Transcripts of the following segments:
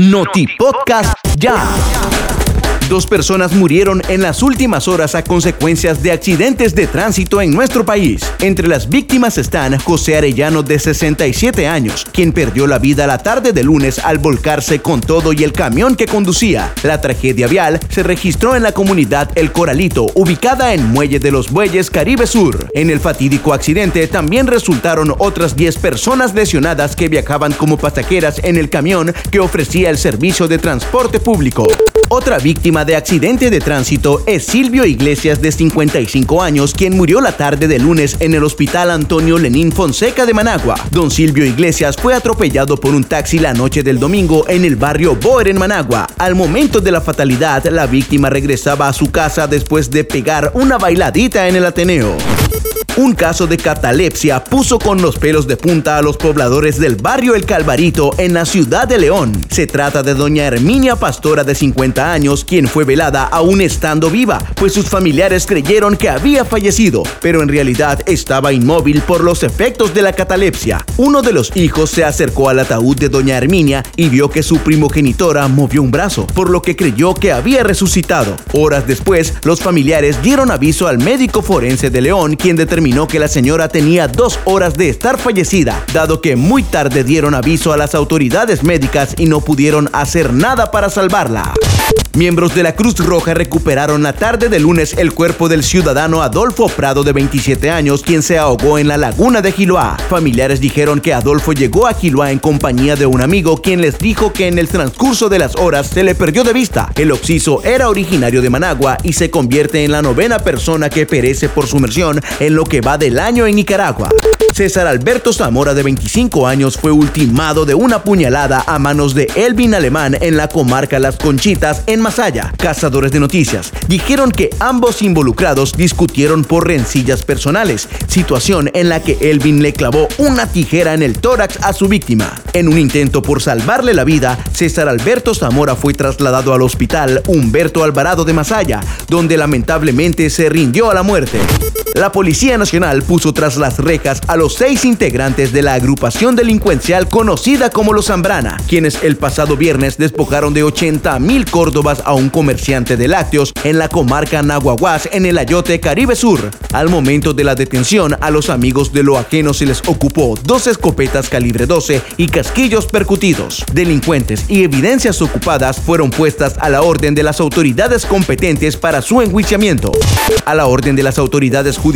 Noti Podcast Ya. Dos personas murieron en las últimas horas a consecuencias de accidentes de tránsito en nuestro país. Entre las víctimas están José Arellano de 67 años, quien perdió la vida la tarde de lunes al volcarse con todo y el camión que conducía. La tragedia vial se registró en la comunidad El Coralito, ubicada en Muelle de los Bueyes, Caribe Sur. En el fatídico accidente también resultaron otras 10 personas lesionadas que viajaban como pasajeras en el camión que ofrecía el servicio de transporte público. Otra víctima de accidente de tránsito es Silvio Iglesias de 55 años, quien murió la tarde de lunes en el Hospital Antonio Lenín Fonseca de Managua. Don Silvio Iglesias fue atropellado por un taxi la noche del domingo en el barrio Boer en Managua. Al momento de la fatalidad, la víctima regresaba a su casa después de pegar una bailadita en el Ateneo. Un caso de catalepsia puso con los pelos de punta a los pobladores del barrio El Calvarito en la ciudad de León. Se trata de doña Herminia Pastora de 50 años, quien fue velada aún estando viva, pues sus familiares creyeron que había fallecido, pero en realidad estaba inmóvil por los efectos de la catalepsia. Uno de los hijos se acercó al ataúd de doña Herminia y vio que su primogenitora movió un brazo, por lo que creyó que había resucitado. Horas después, los familiares dieron aviso al médico forense de León, quien determinó determinó que la señora tenía dos horas de estar fallecida, dado que muy tarde dieron aviso a las autoridades médicas y no pudieron hacer nada para salvarla. Miembros de la Cruz Roja recuperaron la tarde de lunes el cuerpo del ciudadano Adolfo Prado de 27 años, quien se ahogó en la laguna de Giloá. Familiares dijeron que Adolfo llegó a Giloá en compañía de un amigo, quien les dijo que en el transcurso de las horas se le perdió de vista. El occiso era originario de Managua y se convierte en la novena persona que perece por sumersión en lo que va del año en Nicaragua. César Alberto Zamora, de 25 años, fue ultimado de una puñalada a manos de Elvin Alemán en la comarca Las Conchitas, en Masaya. Cazadores de noticias dijeron que ambos involucrados discutieron por rencillas personales, situación en la que Elvin le clavó una tijera en el tórax a su víctima. En un intento por salvarle la vida, César Alberto Zamora fue trasladado al hospital Humberto Alvarado de Masaya, donde lamentablemente se rindió a la muerte. La Policía Nacional puso tras las rejas a los seis integrantes de la agrupación delincuencial conocida como Los Zambrana, quienes el pasado viernes despojaron de 80 mil córdobas a un comerciante de lácteos en la comarca Nahuaguas en el Ayote Caribe Sur. Al momento de la detención, a los amigos de lo ajeno se les ocupó dos escopetas calibre 12 y casquillos percutidos. Delincuentes y evidencias ocupadas fueron puestas a la orden de las autoridades competentes para su enjuiciamiento. A la orden de las autoridades judiciales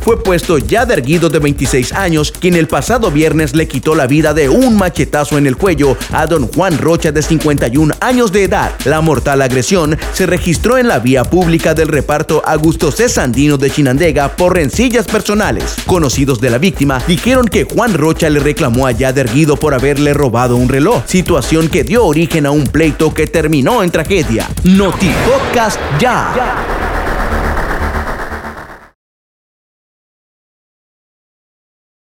fue puesto Yader Guido de 26 años, quien el pasado viernes le quitó la vida de un machetazo en el cuello a don Juan Rocha de 51 años de edad. La mortal agresión se registró en la vía pública del reparto Augusto C. Sandino de Chinandega por rencillas personales. Conocidos de la víctima dijeron que Juan Rocha le reclamó a Yader Guido por haberle robado un reloj, situación que dio origen a un pleito que terminó en tragedia. Noti Podcast ya.